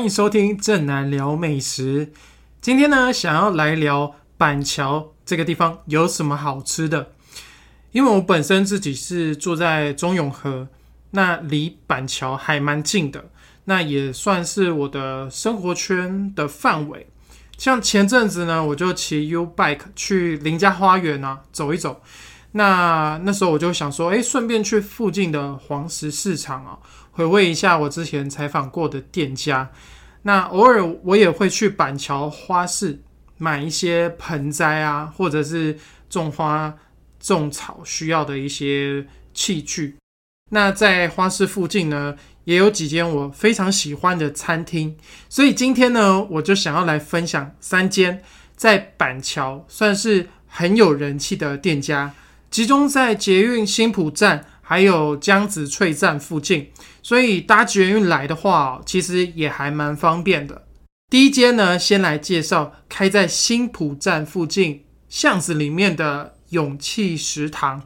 欢迎收听正南聊美食。今天呢，想要来聊板桥这个地方有什么好吃的。因为我本身自己是住在中永和，那离板桥还蛮近的，那也算是我的生活圈的范围。像前阵子呢，我就骑 U bike 去林家花园啊走一走。那那时候我就想说，哎，顺便去附近的黄石市场啊。回味一下我之前采访过的店家，那偶尔我也会去板桥花市买一些盆栽啊，或者是种花种草需要的一些器具。那在花市附近呢，也有几间我非常喜欢的餐厅，所以今天呢，我就想要来分享三间在板桥算是很有人气的店家，集中在捷运新浦站。还有江子翠站附近，所以搭捷运来的话，其实也还蛮方便的。第一间呢，先来介绍开在新浦站附近巷子里面的勇气食堂。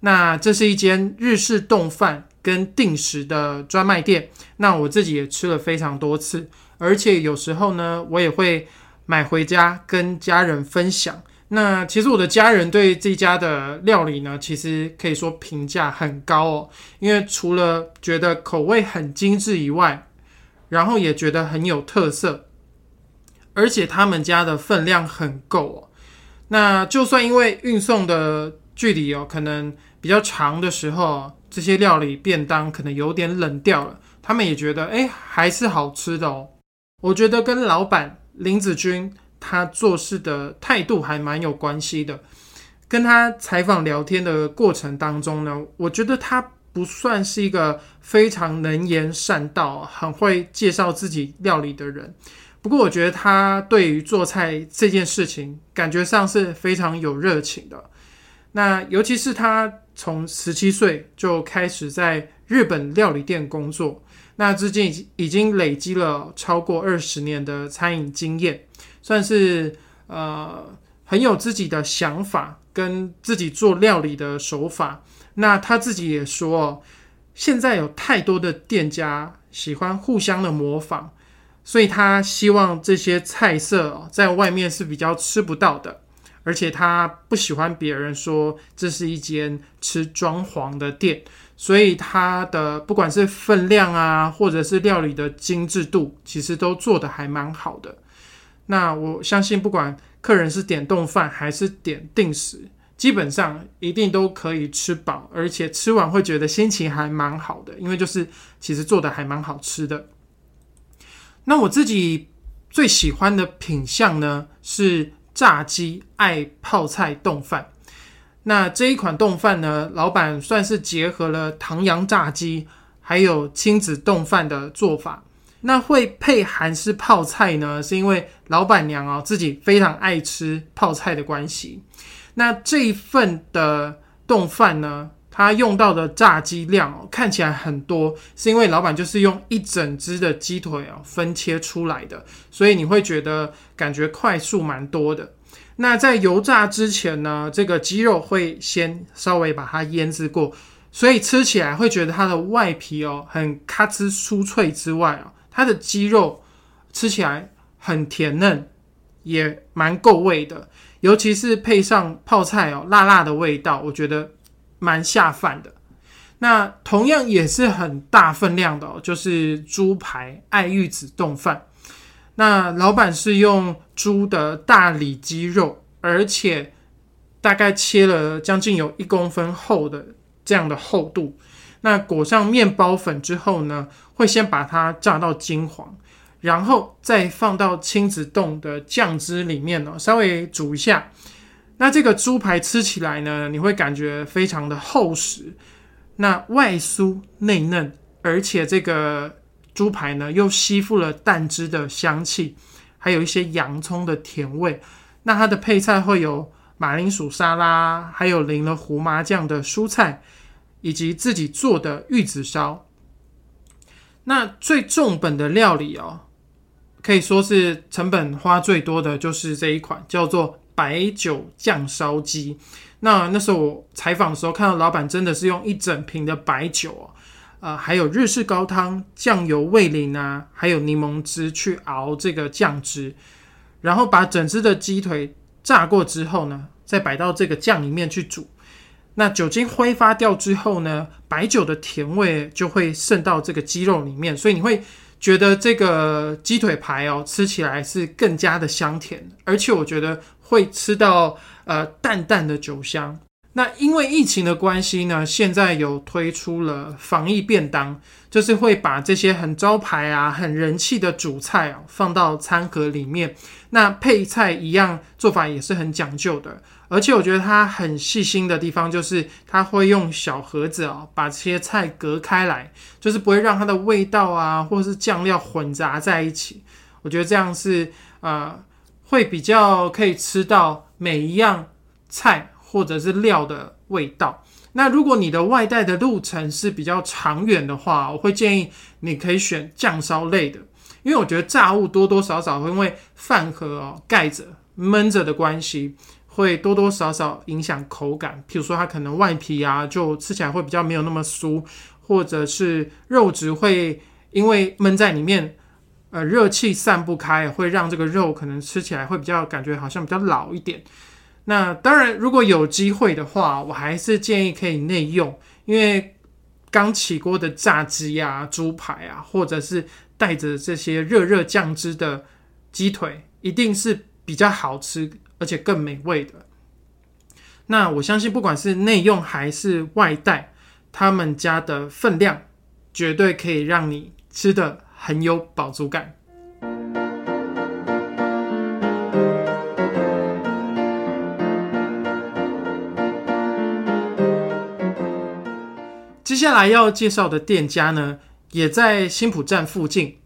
那这是一间日式冻饭跟定时的专卖店。那我自己也吃了非常多次，而且有时候呢，我也会买回家跟家人分享。那其实我的家人对这家的料理呢，其实可以说评价很高哦。因为除了觉得口味很精致以外，然后也觉得很有特色，而且他们家的分量很够哦。那就算因为运送的距离哦，可能比较长的时候，这些料理便当可能有点冷掉了，他们也觉得哎还是好吃的哦。我觉得跟老板林子君。他做事的态度还蛮有关系的。跟他采访聊天的过程当中呢，我觉得他不算是一个非常能言善道、很会介绍自己料理的人。不过，我觉得他对于做菜这件事情，感觉上是非常有热情的。那尤其是他从十七岁就开始在日本料理店工作，那至今已经累积了超过二十年的餐饮经验。算是呃很有自己的想法，跟自己做料理的手法。那他自己也说，现在有太多的店家喜欢互相的模仿，所以他希望这些菜色在外面是比较吃不到的。而且他不喜欢别人说这是一间吃装潢的店，所以它的不管是分量啊，或者是料理的精致度，其实都做的还蛮好的。那我相信，不管客人是点冻饭还是点定时，基本上一定都可以吃饱，而且吃完会觉得心情还蛮好的，因为就是其实做的还蛮好吃的。那我自己最喜欢的品相呢是炸鸡爱泡菜冻饭。那这一款冻饭呢，老板算是结合了唐扬炸鸡还有亲子冻饭的做法。那会配韩式泡菜呢，是因为老板娘哦自己非常爱吃泡菜的关系。那这一份的冻饭呢，它用到的炸鸡量哦看起来很多，是因为老板就是用一整只的鸡腿哦分切出来的，所以你会觉得感觉快速蛮多的。那在油炸之前呢，这个鸡肉会先稍微把它腌制过，所以吃起来会觉得它的外皮哦很咔哧酥脆之外啊。它的鸡肉吃起来很甜嫩，也蛮够味的，尤其是配上泡菜哦，辣辣的味道，我觉得蛮下饭的。那同样也是很大分量的哦，就是猪排爱玉子冻饭。那老板是用猪的大里肌肉，而且大概切了将近有一公分厚的这样的厚度。那裹上面包粉之后呢，会先把它炸到金黄，然后再放到亲子冻的酱汁里面哦，稍微煮一下。那这个猪排吃起来呢，你会感觉非常的厚实，那外酥内嫩，而且这个猪排呢又吸附了蛋汁的香气，还有一些洋葱的甜味。那它的配菜会有马铃薯沙拉，还有淋了胡麻酱的蔬菜。以及自己做的玉子烧，那最重本的料理哦，可以说是成本花最多的就是这一款，叫做白酒酱烧鸡。那那时候我采访的时候，看到老板真的是用一整瓶的白酒哦，呃，还有日式高汤、酱油、味淋啊，还有柠檬汁去熬这个酱汁，然后把整只的鸡腿炸过之后呢，再摆到这个酱里面去煮。那酒精挥发掉之后呢，白酒的甜味就会渗到这个鸡肉里面，所以你会觉得这个鸡腿排哦，吃起来是更加的香甜，而且我觉得会吃到呃淡淡的酒香。那因为疫情的关系呢，现在有推出了防疫便当，就是会把这些很招牌啊、很人气的主菜哦放到餐盒里面。那配菜一样做法也是很讲究的，而且我觉得它很细心的地方就是它会用小盒子哦把这些菜隔开来，就是不会让它的味道啊或是酱料混杂在一起。我觉得这样是呃会比较可以吃到每一样菜。或者是料的味道。那如果你的外带的路程是比较长远的话，我会建议你可以选酱烧类的，因为我觉得炸物多多少少会因为饭盒哦盖着闷着的关系，会多多少少影响口感。譬如说它可能外皮啊就吃起来会比较没有那么酥，或者是肉质会因为闷在里面，呃热气散不开，会让这个肉可能吃起来会比较感觉好像比较老一点。那当然，如果有机会的话，我还是建议可以内用，因为刚起锅的炸鸡啊、猪排啊，或者是带着这些热热酱汁的鸡腿，一定是比较好吃，而且更美味的。那我相信，不管是内用还是外带，他们家的分量绝对可以让你吃的很有饱足感。接下来要介绍的店家呢，也在新浦站附近，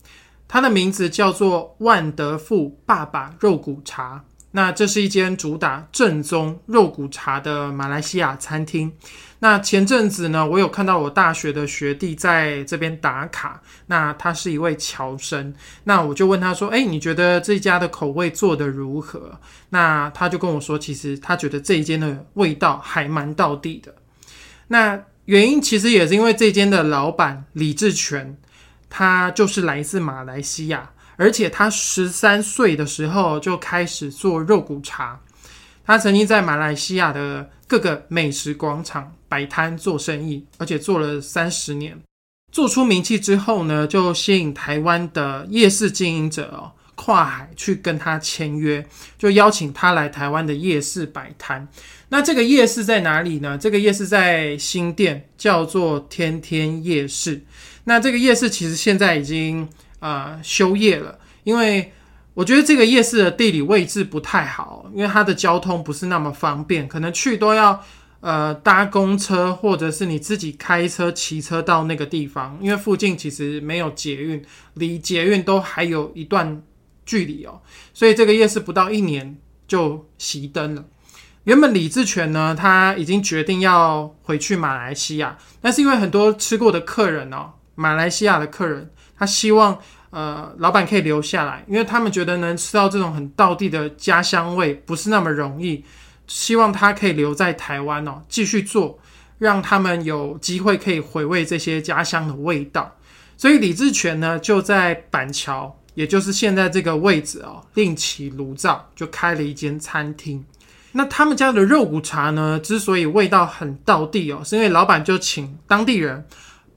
它的名字叫做万德富爸爸肉骨茶。那这是一间主打正宗肉骨茶的马来西亚餐厅。那前阵子呢，我有看到我大学的学弟在这边打卡。那他是一位侨生，那我就问他说：“哎，你觉得这家的口味做得如何？”那他就跟我说，其实他觉得这一间的味道还蛮到地的。那原因其实也是因为这间的老板李志全，他就是来自马来西亚，而且他十三岁的时候就开始做肉骨茶。他曾经在马来西亚的各个美食广场摆摊做生意，而且做了三十年。做出名气之后呢，就吸引台湾的夜市经营者哦。跨海去跟他签约，就邀请他来台湾的夜市摆摊。那这个夜市在哪里呢？这个夜市在新店，叫做天天夜市。那这个夜市其实现在已经呃休业了，因为我觉得这个夜市的地理位置不太好，因为它的交通不是那么方便，可能去都要呃搭公车，或者是你自己开车骑车到那个地方，因为附近其实没有捷运，离捷运都还有一段。距离哦，所以这个夜市不到一年就熄灯了。原本李志全呢，他已经决定要回去马来西亚，但是因为很多吃过的客人哦，马来西亚的客人，他希望呃老板可以留下来，因为他们觉得能吃到这种很道地的家乡味不是那么容易，希望他可以留在台湾哦，继续做，让他们有机会可以回味这些家乡的味道。所以李志全呢，就在板桥。也就是现在这个位置哦，另起炉灶就开了一间餐厅。那他们家的肉骨茶呢，之所以味道很到地哦，是因为老板就请当地人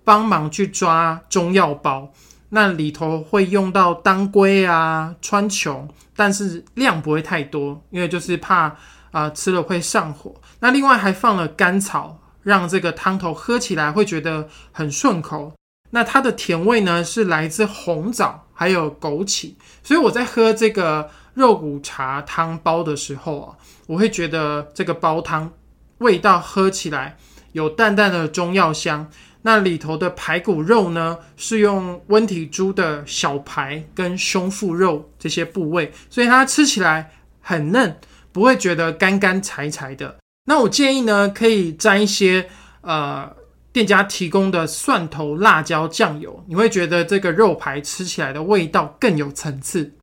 帮忙去抓中药包，那里头会用到当归啊、川穹，但是量不会太多，因为就是怕啊吃了会上火。那另外还放了甘草，让这个汤头喝起来会觉得很顺口。那它的甜味呢，是来自红枣还有枸杞，所以我在喝这个肉骨茶汤包的时候啊，我会觉得这个煲汤味道喝起来有淡淡的中药香。那里头的排骨肉呢，是用温体猪的小排跟胸腹肉这些部位，所以它吃起来很嫩，不会觉得干干柴柴的。那我建议呢，可以沾一些呃。店家提供的蒜头辣椒酱油，你会觉得这个肉排吃起来的味道更有层次。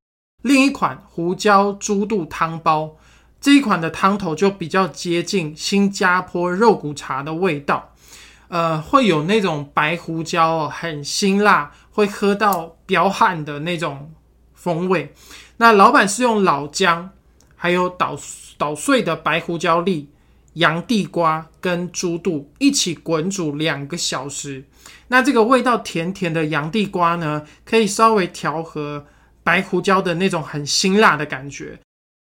另一款胡椒猪肚汤包，这一款的汤头就比较接近新加坡肉骨茶的味道。呃，会有那种白胡椒哦，很辛辣，会喝到飙汗的那种风味。那老板是用老姜，还有捣捣碎的白胡椒粒、洋地瓜跟猪肚一起滚煮两个小时。那这个味道甜甜的洋地瓜呢，可以稍微调和白胡椒的那种很辛辣的感觉。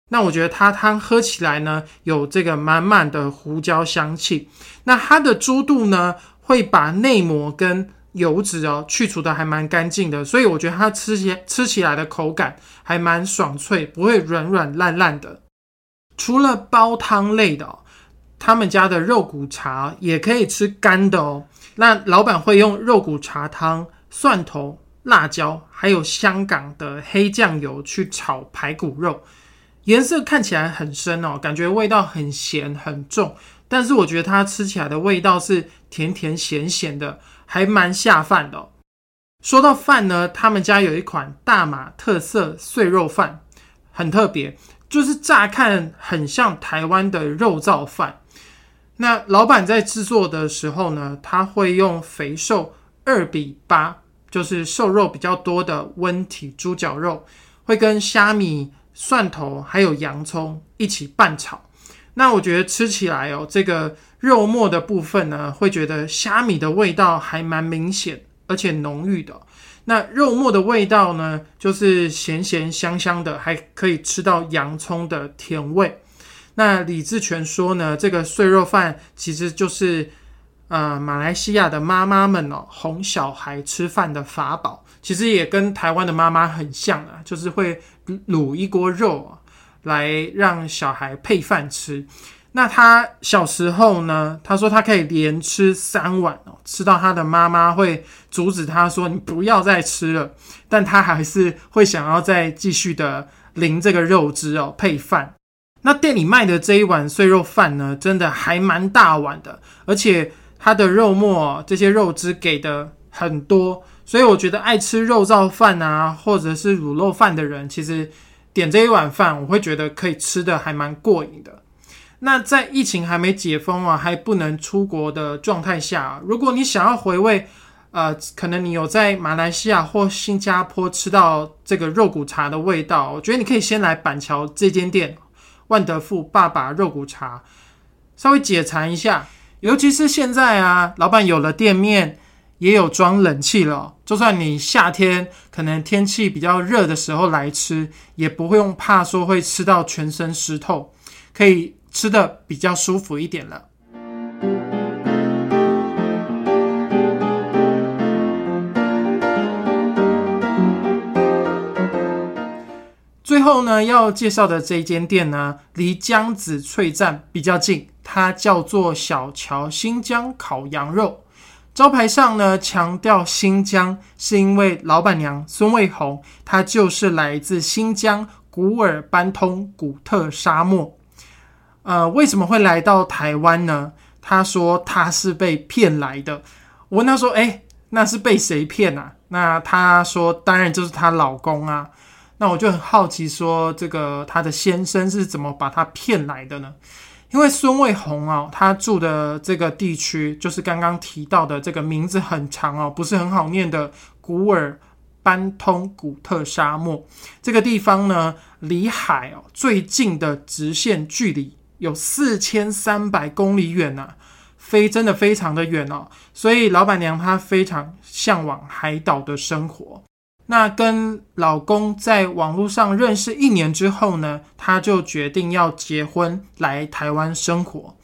那我觉得它汤喝起来呢，有这个满满的胡椒香气。那它的猪肚呢，会把内膜跟油脂哦去除的还蛮干净的，所以我觉得它吃起吃起来的口感还蛮爽脆，不会软软烂烂的。除了煲汤类的，他们家的肉骨茶也可以吃干的哦。那老板会用肉骨茶汤、蒜头、辣椒，还有香港的黑酱油去炒排骨肉。颜色看起来很深哦，感觉味道很咸很重，但是我觉得它吃起来的味道是甜甜咸咸的，还蛮下饭的。说到饭呢，他们家有一款大马特色碎肉饭，很特别，就是乍看很像台湾的肉燥饭。那老板在制作的时候呢，他会用肥瘦二比八，就是瘦肉比较多的温体猪脚肉，会跟虾米。蒜头还有洋葱一起拌炒，那我觉得吃起来哦，这个肉末的部分呢，会觉得虾米的味道还蛮明显，而且浓郁的。那肉末的味道呢，就是咸咸香香的，还可以吃到洋葱的甜味。那李志全说呢，这个碎肉饭其实就是呃马来西亚的妈妈们哦哄小孩吃饭的法宝，其实也跟台湾的妈妈很像啊，就是会。卤一锅肉啊，来让小孩配饭吃。那他小时候呢，他说他可以连吃三碗哦，吃到他的妈妈会阻止他说你不要再吃了，但他还是会想要再继续的淋这个肉汁哦配饭。那店里卖的这一碗碎肉饭呢，真的还蛮大碗的，而且它的肉末这些肉汁给的很多。所以我觉得爱吃肉燥饭啊，或者是卤肉饭的人，其实点这一碗饭，我会觉得可以吃的还蛮过瘾的。那在疫情还没解封啊，还不能出国的状态下，如果你想要回味，呃，可能你有在马来西亚或新加坡吃到这个肉骨茶的味道，我觉得你可以先来板桥这间店万德富爸爸肉骨茶，稍微解馋一下。尤其是现在啊，老板有了店面。也有装冷气了，就算你夏天可能天气比较热的时候来吃，也不会用怕说会吃到全身湿透，可以吃的比较舒服一点了。最后呢，要介绍的这一间店呢，离江子翠站比较近，它叫做小桥新疆烤羊肉。招牌上呢强调新疆，是因为老板娘孙卫红，她就是来自新疆古尔班通古特沙漠。呃，为什么会来到台湾呢？她说她是被骗来的。我问她说：“哎，那是被谁骗啊？”那她说：“当然就是她老公啊。”那我就很好奇，说这个她的先生是怎么把她骗来的呢？因为孙卫红哦，他住的这个地区就是刚刚提到的这个名字很长哦，不是很好念的古尔班通古特沙漠这个地方呢，离海哦最近的直线距离有四千三百公里远呐，飞真的非常的远哦，所以老板娘她非常向往海岛的生活。那跟老公在网络上认识一年之后呢，她就决定要结婚来台湾生活。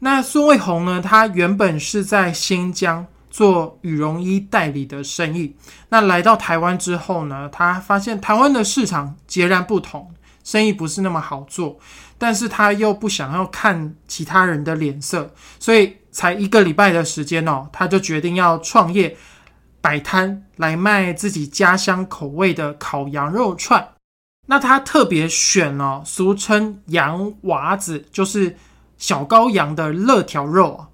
那孙卫红呢，他原本是在新疆做羽绒衣代理的生意。那来到台湾之后呢，他发现台湾的市场截然不同，生意不是那么好做。但是他又不想要看其他人的脸色，所以才一个礼拜的时间哦，他就决定要创业。摆摊来卖自己家乡口味的烤羊肉串，那他特别选了俗称羊娃子，就是小羔羊的肋条肉啊，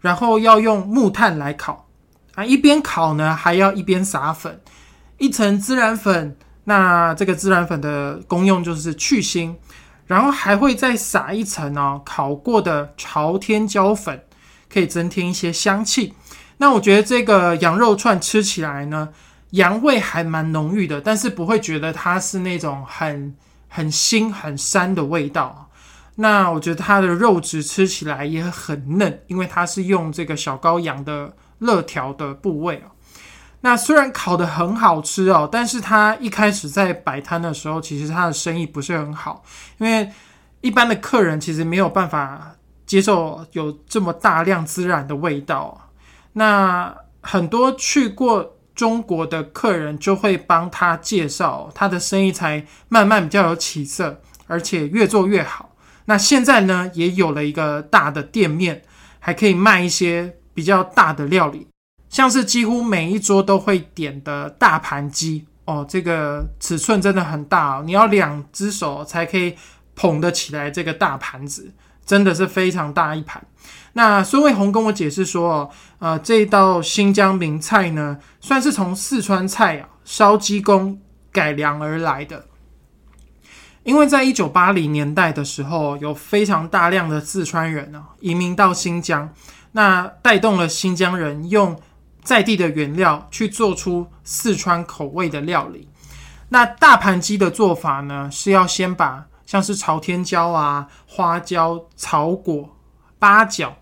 然后要用木炭来烤啊，一边烤呢还要一边撒粉，一层孜然粉，那这个孜然粉的功用就是去腥，然后还会再撒一层哦烤过的朝天椒粉。可以增添一些香气。那我觉得这个羊肉串吃起来呢，羊味还蛮浓郁的，但是不会觉得它是那种很很腥很膻的味道。那我觉得它的肉质吃起来也很嫩，因为它是用这个小羔羊的肋条的部位哦。那虽然烤的很好吃哦，但是它一开始在摆摊的时候，其实它的生意不是很好，因为一般的客人其实没有办法接受有这么大量孜然的味道。那很多去过中国的客人就会帮他介绍，他的生意才慢慢比较有起色，而且越做越好。那现在呢，也有了一个大的店面，还可以卖一些比较大的料理，像是几乎每一桌都会点的大盘鸡哦，这个尺寸真的很大哦，你要两只手才可以捧得起来这个大盘子。真的是非常大一盘。那孙卫红跟我解释说，呃，这道新疆名菜呢，算是从四川菜啊烧鸡公改良而来的。因为在一九八零年代的时候，有非常大量的四川人啊移民到新疆，那带动了新疆人用在地的原料去做出四川口味的料理。那大盘鸡的做法呢，是要先把像是朝天椒啊、花椒、草果、八角、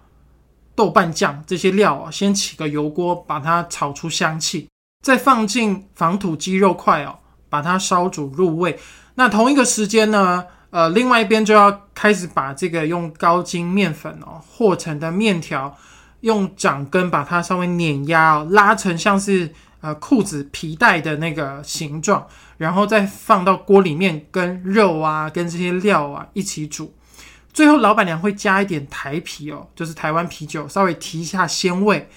豆瓣酱这些料啊，先起个油锅，把它炒出香气，再放进防土鸡肉块哦，把它烧煮入味。那同一个时间呢，呃，另外一边就要开始把这个用高筋面粉哦和成的面条，用掌根把它稍微碾压哦，拉成像是呃裤子皮带的那个形状。然后再放到锅里面，跟肉啊、跟这些料啊一起煮。最后老板娘会加一点台啤哦，就是台湾啤酒，稍微提一下鲜味。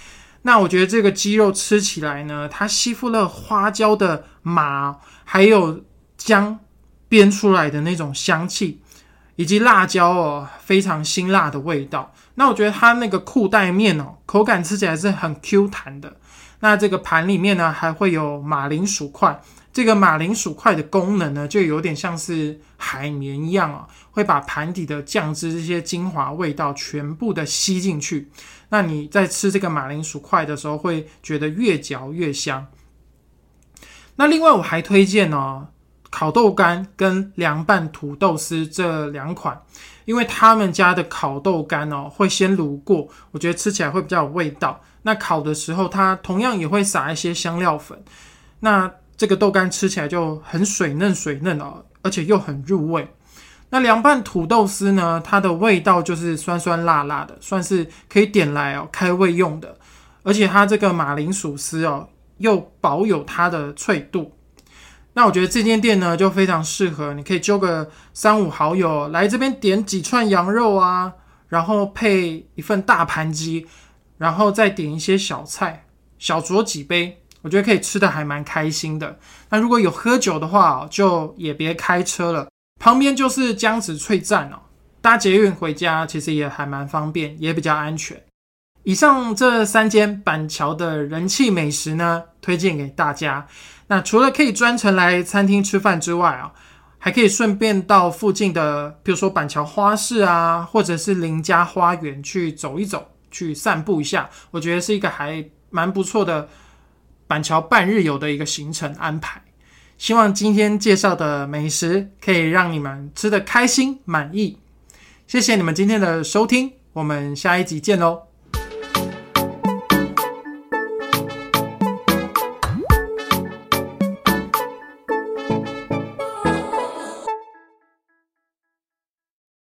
那我觉得这个鸡肉吃起来呢，它吸附了花椒的麻，还有姜煸出来的那种香气，以及辣椒哦非常辛辣的味道。那我觉得它那个裤带面哦，口感吃起来是很 Q 弹的。那这个盘里面呢，还会有马铃薯块。这个马铃薯块的功能呢，就有点像是海绵一样啊，会把盘底的酱汁这些精华味道全部的吸进去。那你在吃这个马铃薯块的时候，会觉得越嚼越香。那另外我还推荐呢，烤豆干跟凉拌土豆丝这两款，因为他们家的烤豆干哦会先卤过，我觉得吃起来会比较有味道。那烤的时候，它同样也会撒一些香料粉。那这个豆干吃起来就很水嫩水嫩哦，而且又很入味。那凉拌土豆丝呢，它的味道就是酸酸辣辣的，算是可以点来哦开胃用的。而且它这个马铃薯丝哦，又保有它的脆度。那我觉得这间店呢，就非常适合，你可以揪个三五好友来这边点几串羊肉啊，然后配一份大盘鸡，然后再点一些小菜，小酌几杯。我觉得可以吃的还蛮开心的。那如果有喝酒的话，就也别开车了。旁边就是江子翠站哦，搭捷运回家其实也还蛮方便，也比较安全。以上这三间板桥的人气美食呢，推荐给大家。那除了可以专程来餐厅吃饭之外啊，还可以顺便到附近的，比如说板桥花市啊，或者是林家花园去走一走，去散步一下。我觉得是一个还蛮不错的。板桥半日游的一个行程安排，希望今天介绍的美食可以让你们吃得开心满意。谢谢你们今天的收听，我们下一集见喽。